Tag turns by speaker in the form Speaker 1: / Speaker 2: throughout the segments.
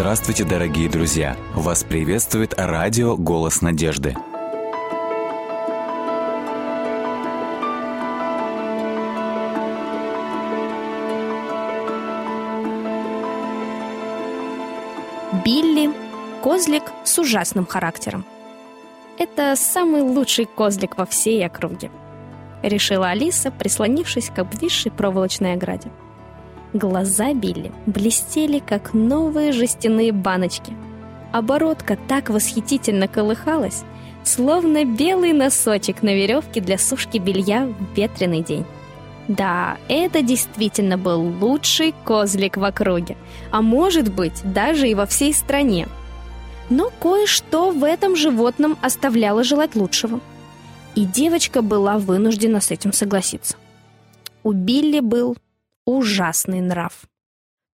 Speaker 1: Здравствуйте, дорогие друзья! Вас приветствует радио «Голос надежды».
Speaker 2: Билли – козлик с ужасным характером. Это самый лучший козлик во всей округе, решила Алиса, прислонившись к обвисшей проволочной ограде. Глаза Билли блестели, как новые жестяные баночки. Оборотка так восхитительно колыхалась, словно белый носочек на веревке для сушки белья в ветреный день. Да, это действительно был лучший козлик в округе, а может быть, даже и во всей стране. Но кое-что в этом животном оставляло желать лучшего. И девочка была вынуждена с этим согласиться. У Билли был ужасный нрав.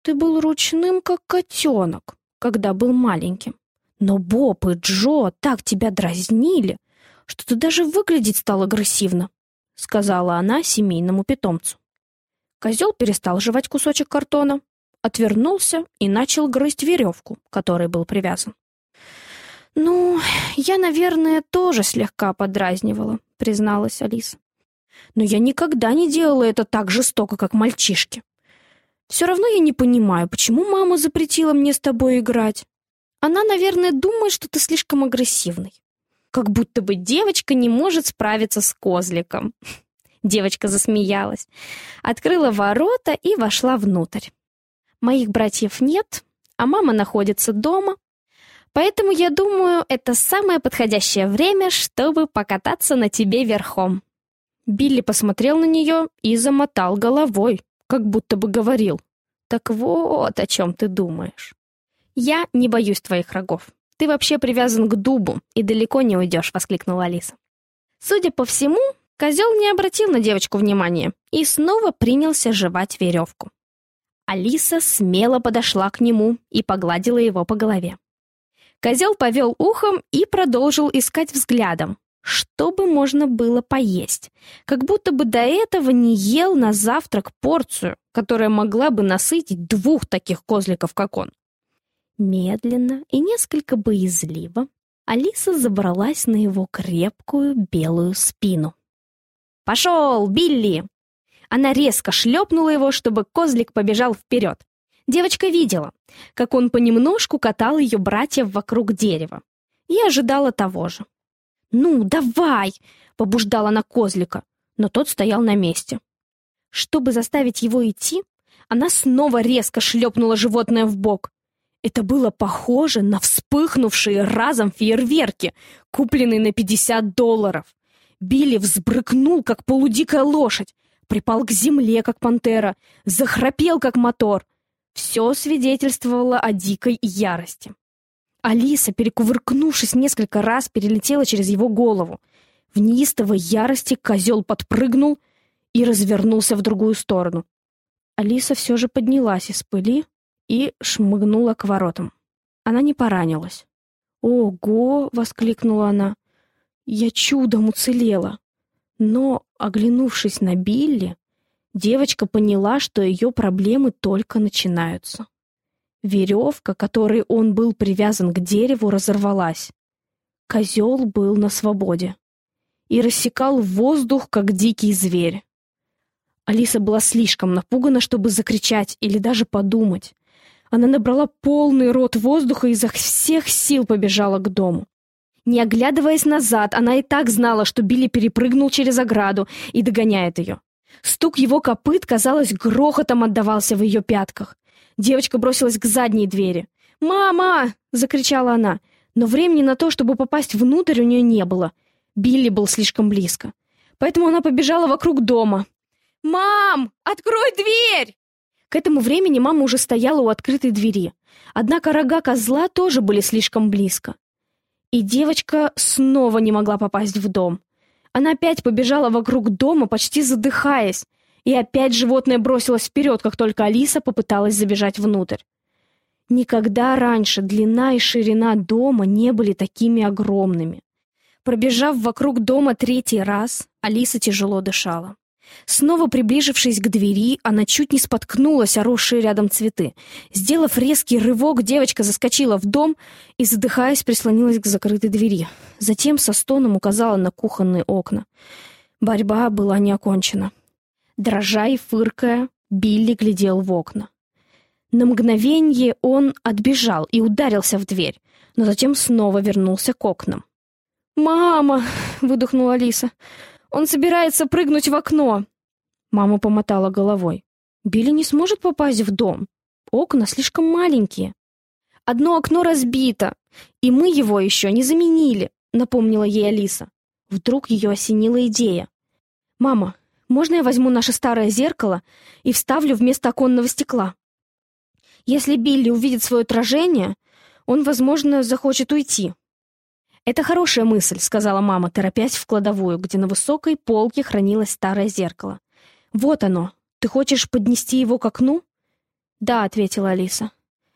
Speaker 2: Ты был ручным, как котенок, когда был маленьким. Но Боб и Джо так тебя дразнили, что ты даже выглядеть стал агрессивно, сказала она семейному питомцу. Козел перестал жевать кусочек картона, отвернулся и начал грызть веревку, которой был привязан. «Ну, я, наверное, тоже слегка подразнивала», — призналась Алиса но я никогда не делала это так жестоко, как мальчишки. Все равно я не понимаю, почему мама запретила мне с тобой играть. Она, наверное, думает, что ты слишком агрессивный. Как будто бы девочка не может справиться с козликом. Девочка засмеялась, открыла ворота и вошла внутрь. Моих братьев нет, а мама находится дома, поэтому я думаю, это самое подходящее время, чтобы покататься на тебе верхом. Билли посмотрел на нее и замотал головой, как будто бы говорил. «Так вот о чем ты думаешь. Я не боюсь твоих рогов. Ты вообще привязан к дубу и далеко не уйдешь», — воскликнула Алиса. Судя по всему, козел не обратил на девочку внимания и снова принялся жевать веревку. Алиса смело подошла к нему и погладила его по голове. Козел повел ухом и продолжил искать взглядом, чтобы можно было поесть, как будто бы до этого не ел на завтрак порцию, которая могла бы насытить двух таких козликов, как он. Медленно и несколько боязливо Алиса забралась на его крепкую белую спину. «Пошел, Билли!» Она резко шлепнула его, чтобы козлик побежал вперед. Девочка видела, как он понемножку катал ее братьев вокруг дерева, и ожидала того же. «Ну, давай!» — побуждала она козлика, но тот стоял на месте. Чтобы заставить его идти, она снова резко шлепнула животное в бок. Это было похоже на вспыхнувшие разом фейерверки, купленные на 50 долларов. Билли взбрыкнул, как полудикая лошадь, припал к земле, как пантера, захрапел, как мотор. Все свидетельствовало о дикой ярости. Алиса, перекувыркнувшись несколько раз, перелетела через его голову. В неистовой ярости козел подпрыгнул и развернулся в другую сторону. Алиса все же поднялась из пыли и шмыгнула к воротам. Она не поранилась. «Ого!» — воскликнула она. «Я чудом уцелела!» Но, оглянувшись на Билли, девочка поняла, что ее проблемы только начинаются. Веревка, которой он был привязан к дереву, разорвалась. Козел был на свободе и рассекал воздух, как дикий зверь. Алиса была слишком напугана, чтобы закричать или даже подумать. Она набрала полный рот воздуха и изо всех сил побежала к дому. Не оглядываясь назад, она и так знала, что Билли перепрыгнул через ограду и догоняет ее. Стук его копыт, казалось, грохотом отдавался в ее пятках. Девочка бросилась к задней двери. «Мама!» — закричала она. Но времени на то, чтобы попасть внутрь, у нее не было. Билли был слишком близко. Поэтому она побежала вокруг дома. «Мам! Открой дверь!» К этому времени мама уже стояла у открытой двери. Однако рога козла тоже были слишком близко. И девочка снова не могла попасть в дом. Она опять побежала вокруг дома, почти задыхаясь, и опять животное бросилось вперед, как только Алиса попыталась забежать внутрь. Никогда раньше длина и ширина дома не были такими огромными. Пробежав вокруг дома третий раз, Алиса тяжело дышала. Снова приближившись к двери, она чуть не споткнулась о росшие рядом цветы. Сделав резкий рывок, девочка заскочила в дом и, задыхаясь, прислонилась к закрытой двери. Затем со стоном указала на кухонные окна. Борьба была не окончена. Дрожа и фыркая, Билли глядел в окна. На мгновение он отбежал и ударился в дверь, но затем снова вернулся к окнам. «Мама!» — выдохнула Алиса. «Он собирается прыгнуть в окно!» Мама помотала головой. «Билли не сможет попасть в дом. Окна слишком маленькие. Одно окно разбито, и мы его еще не заменили», — напомнила ей Алиса. Вдруг ее осенила идея. «Мама, можно я возьму наше старое зеркало и вставлю вместо оконного стекла?» Если Билли увидит свое отражение, он, возможно, захочет уйти. «Это хорошая мысль», — сказала мама, торопясь в кладовую, где на высокой полке хранилось старое зеркало. «Вот оно. Ты хочешь поднести его к окну?» «Да», — ответила Алиса.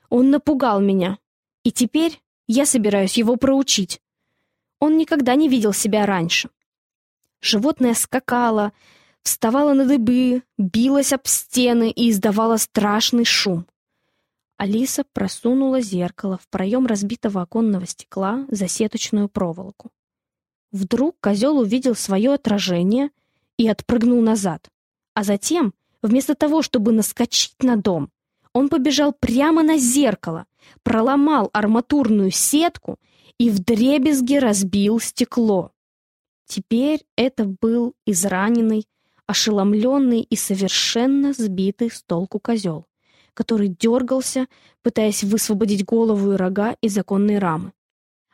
Speaker 2: «Он напугал меня. И теперь я собираюсь его проучить. Он никогда не видел себя раньше». Животное скакало, вставало на дыбы, билось об стены и издавало страшный шум. Алиса просунула зеркало в проем разбитого оконного стекла за сеточную проволоку. Вдруг козел увидел свое отражение и отпрыгнул назад. А затем, вместо того, чтобы наскочить на дом, он побежал прямо на зеркало, проломал арматурную сетку и вдребезги разбил стекло. Теперь это был израненный, ошеломленный и совершенно сбитый с толку козел который дергался, пытаясь высвободить голову и рога из законной рамы.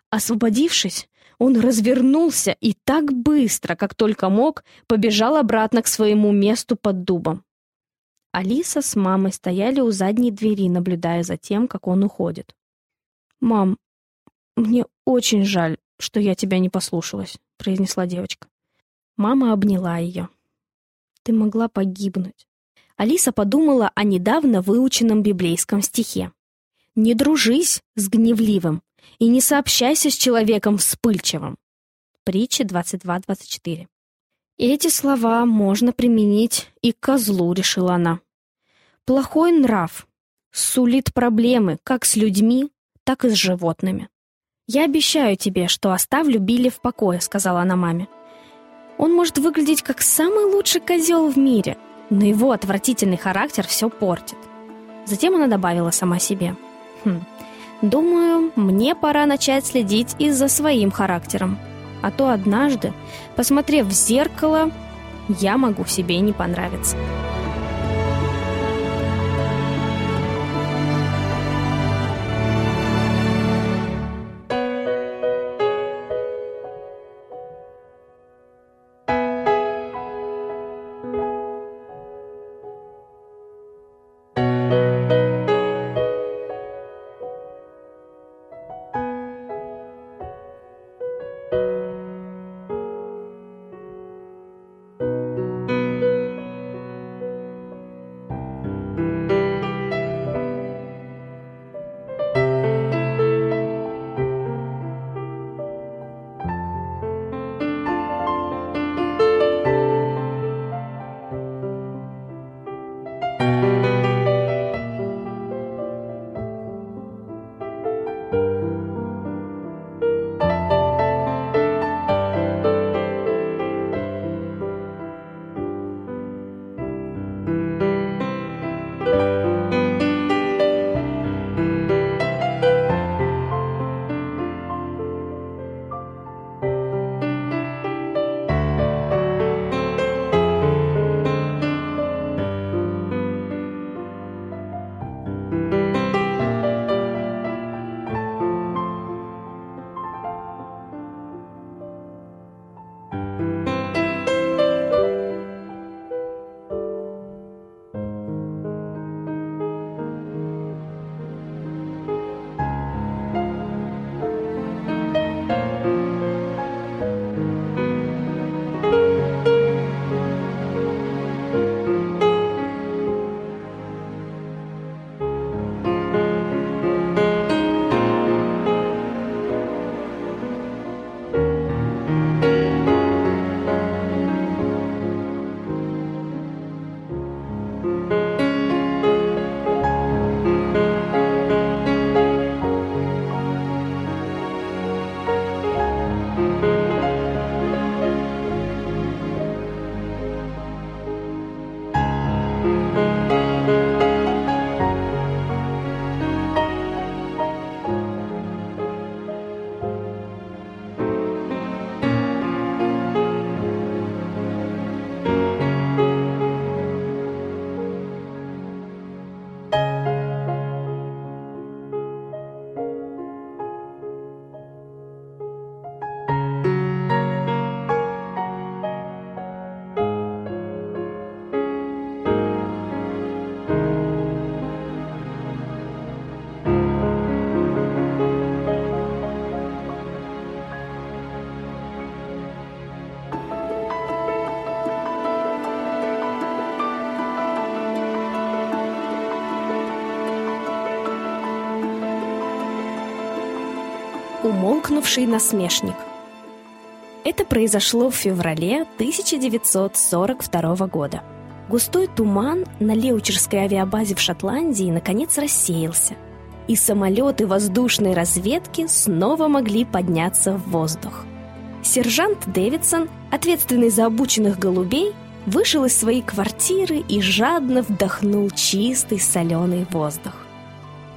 Speaker 2: Освободившись, он развернулся и так быстро, как только мог, побежал обратно к своему месту под дубом. Алиса с мамой стояли у задней двери, наблюдая за тем, как он уходит. «Мам, мне очень жаль, что я тебя не послушалась», — произнесла девочка. Мама обняла ее. «Ты могла погибнуть. Алиса подумала о недавно выученном библейском стихе. «Не дружись с гневливым и не сообщайся с человеком вспыльчивым». Притча 22.24. Эти слова можно применить и к козлу, решила она. Плохой нрав сулит проблемы как с людьми, так и с животными. «Я обещаю тебе, что оставлю Билли в покое», — сказала она маме. «Он может выглядеть как самый лучший козел в мире, но его отвратительный характер все портит. Затем она добавила сама себе. «Хм, думаю, мне пора начать следить и за своим характером. А то однажды, посмотрев в зеркало, я могу себе не понравиться». Умолкнувший насмешник. Это произошло в феврале 1942 года. Густой туман на Леучерской авиабазе в Шотландии наконец рассеялся, и самолеты воздушной разведки снова могли подняться в воздух. Сержант Дэвидсон, ответственный за обученных голубей, вышел из своей квартиры и жадно вдохнул чистый соленый воздух.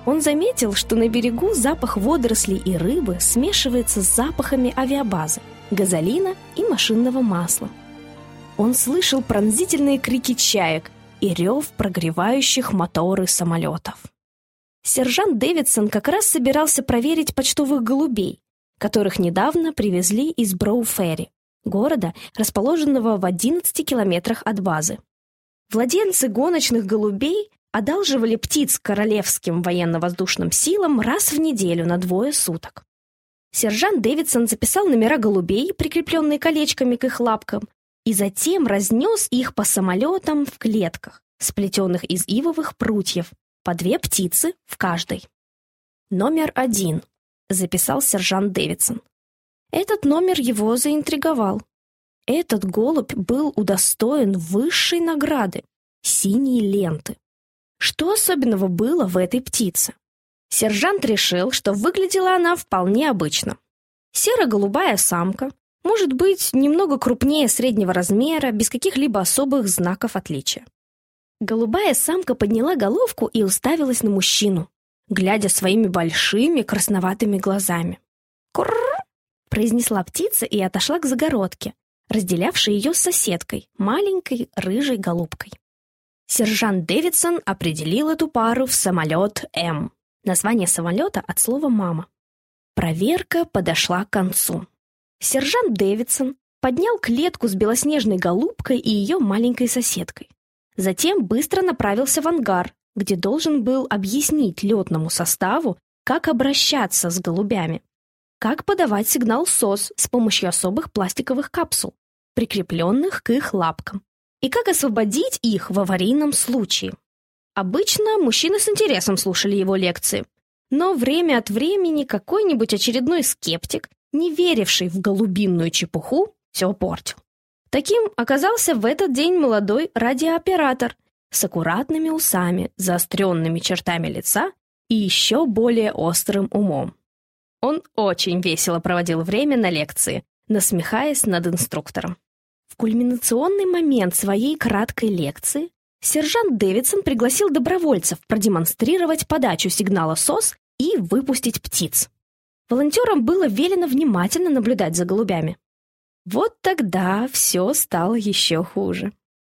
Speaker 2: Он заметил, что на берегу запах водорослей и рыбы смешивается с запахами авиабазы, газолина и машинного масла. Он слышал пронзительные крики чаек и рев прогревающих моторы самолетов. Сержант Дэвидсон как раз собирался проверить почтовых голубей, которых недавно привезли из Броуферри, города, расположенного в 11 километрах от базы. Владельцы гоночных голубей одалживали птиц королевским военно-воздушным силам раз в неделю на двое суток. Сержант Дэвидсон записал номера голубей, прикрепленные колечками к их лапкам, и затем разнес их по самолетам в клетках, сплетенных из ивовых прутьев, по две птицы в каждой. «Номер один», — записал сержант Дэвидсон. Этот номер его заинтриговал. Этот голубь был удостоен высшей награды — синей ленты. Что особенного было в этой птице? Сержант решил, что выглядела она вполне обычно. Серо-голубая самка, может быть, немного крупнее среднего размера, без каких-либо особых знаков отличия. Голубая самка подняла головку и уставилась на мужчину, глядя своими большими красноватыми глазами. «Курр!» — произнесла птица и отошла к загородке, разделявшей ее с соседкой, маленькой рыжей голубкой. Сержант Дэвидсон определил эту пару в самолет М. Название самолета от слова «мама». Проверка подошла к концу. Сержант Дэвидсон поднял клетку с белоснежной голубкой и ее маленькой соседкой. Затем быстро направился в ангар, где должен был объяснить летному составу, как обращаться с голубями, как подавать сигнал СОС с помощью особых пластиковых капсул, прикрепленных к их лапкам, и как освободить их в аварийном случае. Обычно мужчины с интересом слушали его лекции, но время от времени какой-нибудь очередной скептик, не веривший в голубинную чепуху, все портил. Таким оказался в этот день молодой радиооператор с аккуратными усами, заостренными чертами лица и еще более острым умом. Он очень весело проводил время на лекции, насмехаясь над инструктором. Кульминационный момент своей краткой лекции сержант Дэвидсон пригласил добровольцев продемонстрировать подачу сигнала СОС и выпустить птиц. Волонтерам было велено внимательно наблюдать за голубями. Вот тогда все стало еще хуже.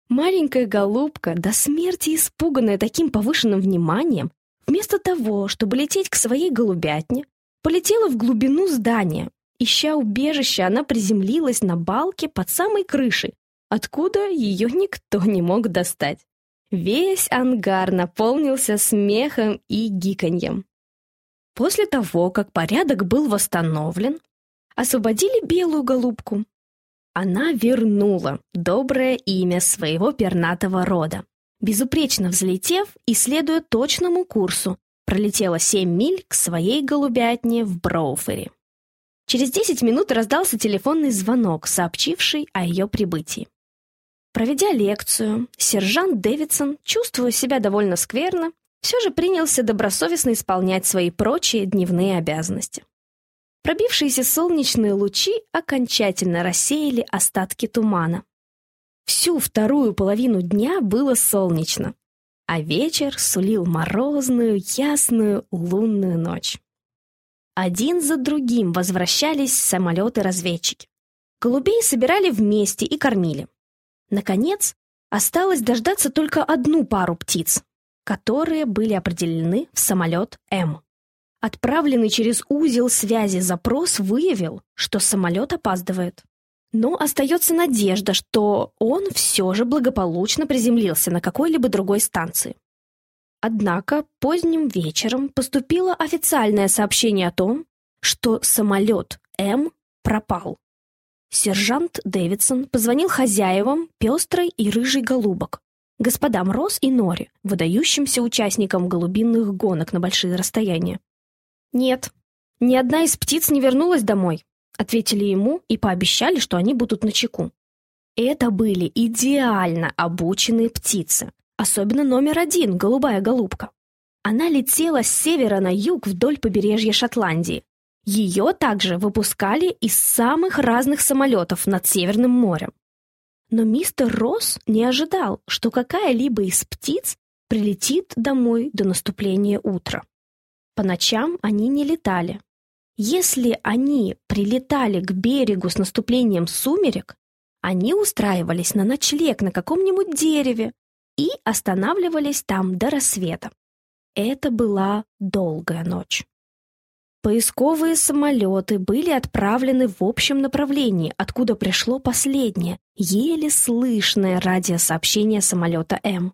Speaker 2: Маленькая голубка, до смерти испуганная таким повышенным вниманием, вместо того, чтобы лететь к своей голубятне, полетела в глубину здания. Ища убежище, она приземлилась на балке под самой крышей, откуда ее никто не мог достать. Весь ангар наполнился смехом и гиканьем. После того, как порядок был восстановлен, освободили белую голубку. Она вернула доброе имя своего пернатого рода. Безупречно взлетев и следуя точному курсу, пролетела семь миль к своей голубятне в Броуфере. Через десять минут раздался телефонный звонок, сообщивший о ее прибытии. Проведя лекцию, сержант Дэвидсон, чувствуя себя довольно скверно, все же принялся добросовестно исполнять свои прочие дневные обязанности. Пробившиеся солнечные лучи окончательно рассеяли остатки тумана. Всю вторую половину дня было солнечно, а вечер сулил морозную, ясную лунную ночь. Один за другим возвращались самолеты-разведчики. Голубей собирали вместе и кормили. Наконец, осталось дождаться только одну пару птиц, которые были определены в самолет М. Отправленный через узел связи запрос выявил, что самолет опаздывает. Но остается надежда, что он все же благополучно приземлился на какой-либо другой станции. Однако поздним вечером поступило официальное сообщение о том, что самолет М пропал. Сержант Дэвидсон позвонил хозяевам пестрой и рыжей голубок, господам Росс и Нори, выдающимся участникам голубинных гонок на большие расстояния. «Нет, Ни одна из птиц не вернулась домой, ответили ему и пообещали, что они будут на чеку. Это были идеально обученные птицы, особенно номер один, голубая голубка. Она летела с севера на юг вдоль побережья Шотландии. Ее также выпускали из самых разных самолетов над Северным морем. Но мистер Росс не ожидал, что какая-либо из птиц прилетит домой до наступления утра. По ночам они не летали. Если они прилетали к берегу с наступлением сумерек, они устраивались на ночлег на каком-нибудь дереве и останавливались там до рассвета. Это была долгая ночь. Поисковые самолеты были отправлены в общем направлении, откуда пришло последнее, еле слышное радиосообщение самолета М.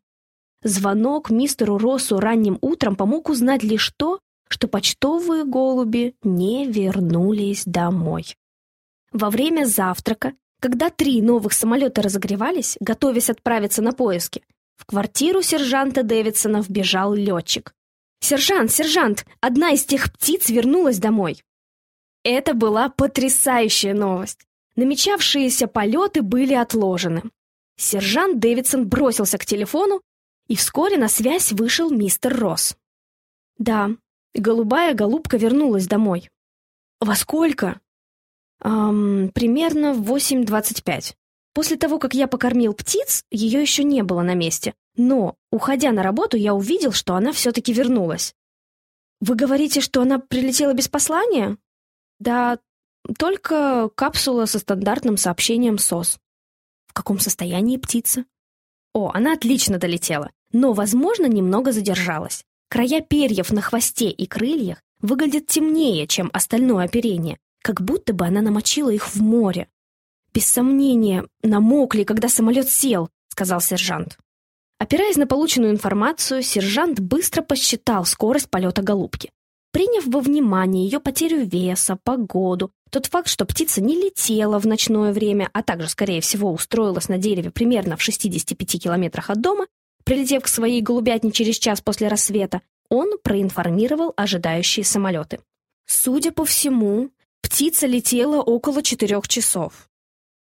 Speaker 2: Звонок мистеру Россу ранним утром помог узнать лишь то, что почтовые голуби не вернулись домой. Во время завтрака, когда три новых самолета разогревались, готовясь отправиться на поиски, в квартиру сержанта Дэвидсона вбежал летчик. «Сержант, сержант, одна из тех птиц вернулась домой!» Это была потрясающая новость. Намечавшиеся полеты были отложены. Сержант Дэвидсон бросился к телефону, и вскоре на связь вышел мистер Росс. «Да, голубая голубка вернулась домой». «Во сколько?» эм, «Примерно в 8.25. После того, как я покормил птиц, ее еще не было на месте. Но, уходя на работу, я увидел, что она все-таки вернулась. Вы говорите, что она прилетела без послания? Да, только капсула со стандартным сообщением СОС. В каком состоянии птица? О, она отлично долетела, но, возможно, немного задержалась. Края перьев на хвосте и крыльях выглядят темнее, чем остальное оперение, как будто бы она намочила их в море. «Без сомнения, намокли, когда самолет сел», — сказал сержант. Опираясь на полученную информацию, сержант быстро посчитал скорость полета голубки. Приняв во внимание ее потерю веса, погоду, тот факт, что птица не летела в ночное время, а также, скорее всего, устроилась на дереве примерно в 65 километрах от дома, прилетев к своей голубятне через час после рассвета, он проинформировал ожидающие самолеты. Судя по всему, птица летела около четырех часов.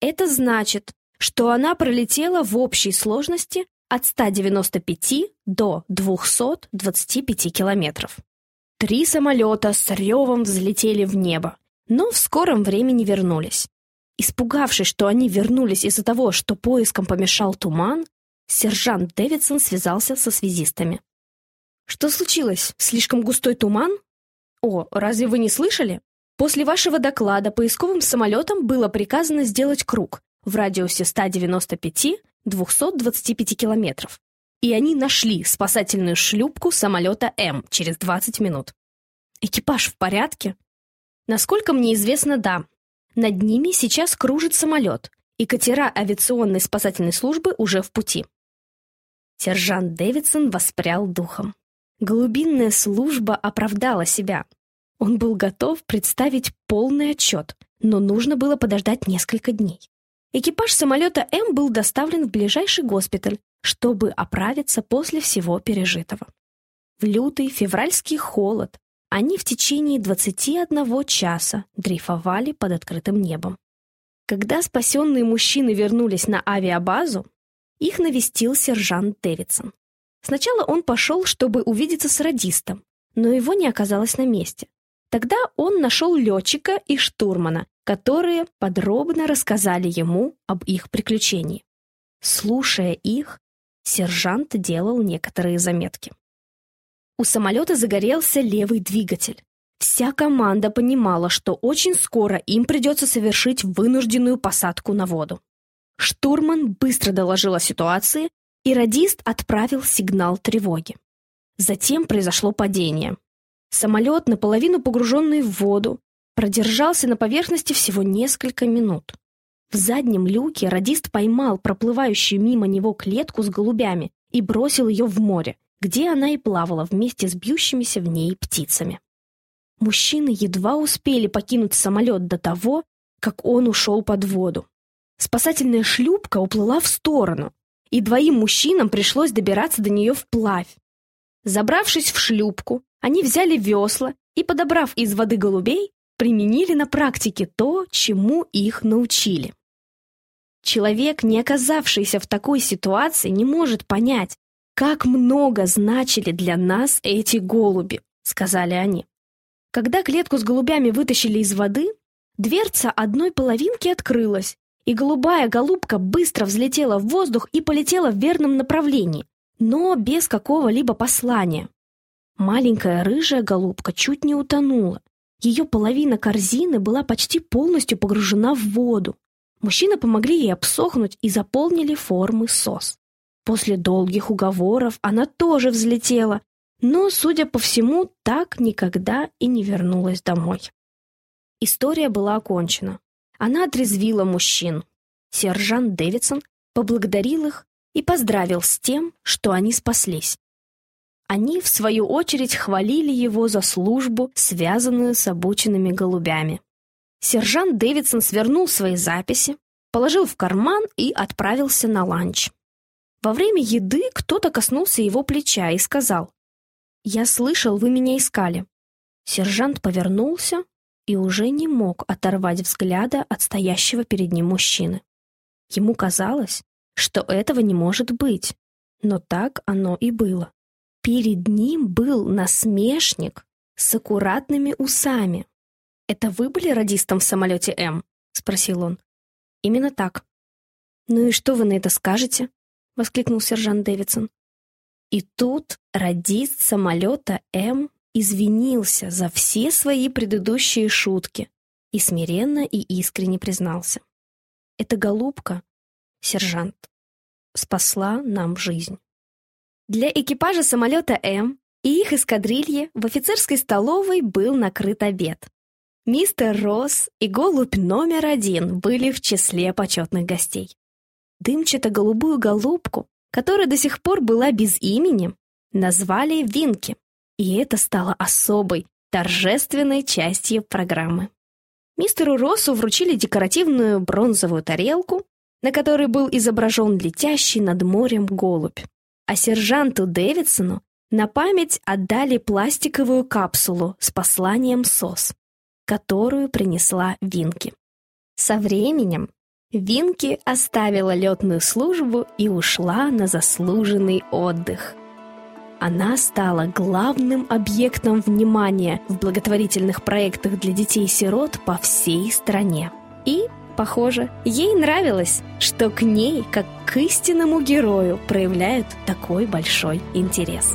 Speaker 2: Это значит, что она пролетела в общей сложности от 195 до 225 километров. Три самолета с ревом взлетели в небо, но в скором времени вернулись. Испугавшись, что они вернулись из-за того, что поиском помешал туман, сержант Дэвидсон связался со связистами. «Что случилось? Слишком густой туман?» «О, разве вы не слышали? После вашего доклада поисковым самолетам было приказано сделать круг в радиусе 195-225 километров. И они нашли спасательную шлюпку самолета М через 20 минут. Экипаж в порядке? Насколько мне известно, да. Над ними сейчас кружит самолет, и катера авиационной спасательной службы уже в пути. Сержант Дэвидсон воспрял духом. Голубинная служба оправдала себя. Он был готов представить полный отчет, но нужно было подождать несколько дней. Экипаж самолета М был доставлен в ближайший госпиталь, чтобы оправиться после всего пережитого. В лютый февральский холод они в течение 21 часа дрейфовали под открытым небом. Когда спасенные мужчины вернулись на авиабазу, их навестил сержант Дэвидсон. Сначала он пошел, чтобы увидеться с радистом, но его не оказалось на месте. Тогда он нашел летчика и штурмана, которые подробно рассказали ему об их приключении. Слушая их, сержант делал некоторые заметки. У самолета загорелся левый двигатель. Вся команда понимала, что очень скоро им придется совершить вынужденную посадку на воду. Штурман быстро доложил о ситуации, и радист отправил сигнал тревоги. Затем произошло падение. Самолет, наполовину погруженный в воду, продержался на поверхности всего несколько минут. В заднем люке радист поймал проплывающую мимо него клетку с голубями и бросил ее в море, где она и плавала вместе с бьющимися в ней птицами. Мужчины едва успели покинуть самолет до того, как он ушел под воду. Спасательная шлюпка уплыла в сторону, и двоим мужчинам пришлось добираться до нее вплавь. Забравшись в шлюпку, они взяли весла и, подобрав из воды голубей, применили на практике то, чему их научили. Человек, не оказавшийся в такой ситуации, не может понять, как много значили для нас эти голуби, сказали они. Когда клетку с голубями вытащили из воды, дверца одной половинки открылась, и голубая голубка быстро взлетела в воздух и полетела в верном направлении, но без какого-либо послания. Маленькая рыжая голубка чуть не утонула. Ее половина корзины была почти полностью погружена в воду. Мужчины помогли ей обсохнуть и заполнили формы сос. После долгих уговоров она тоже взлетела, но, судя по всему, так никогда и не вернулась домой. История была окончена. Она отрезвила мужчин. Сержант Дэвидсон поблагодарил их и поздравил с тем, что они спаслись. Они, в свою очередь, хвалили его за службу, связанную с обученными голубями. Сержант Дэвидсон свернул свои записи, положил в карман и отправился на ланч. Во время еды кто-то коснулся его плеча и сказал «Я слышал, вы меня искали». Сержант повернулся и уже не мог оторвать взгляда от стоящего перед ним мужчины. Ему казалось, что этого не может быть, но так оно и было. Перед ним был насмешник с аккуратными усами. «Это вы были радистом в самолете М?» — спросил он. «Именно так». «Ну и что вы на это скажете?» — воскликнул сержант Дэвидсон. И тут радист самолета М извинился за все свои предыдущие шутки и смиренно и искренне признался. «Эта голубка, сержант, спасла нам жизнь». Для экипажа самолета М и их эскадрильи в офицерской столовой был накрыт обед. Мистер Росс и голубь номер один были в числе почетных гостей. Дымчато-голубую голубку которая до сих пор была без имени, назвали Винки, и это стало особой, торжественной частью программы. Мистеру Россу вручили декоративную бронзовую тарелку, на которой был изображен летящий над морем голубь, а сержанту Дэвидсону на память отдали пластиковую капсулу с посланием СОС, которую принесла Винки. Со временем Винки оставила летную службу и ушла на заслуженный отдых. Она стала главным объектом внимания в благотворительных проектах для детей-сирот по всей стране. И, похоже, ей нравилось, что к ней, как к истинному герою, проявляют такой большой интерес.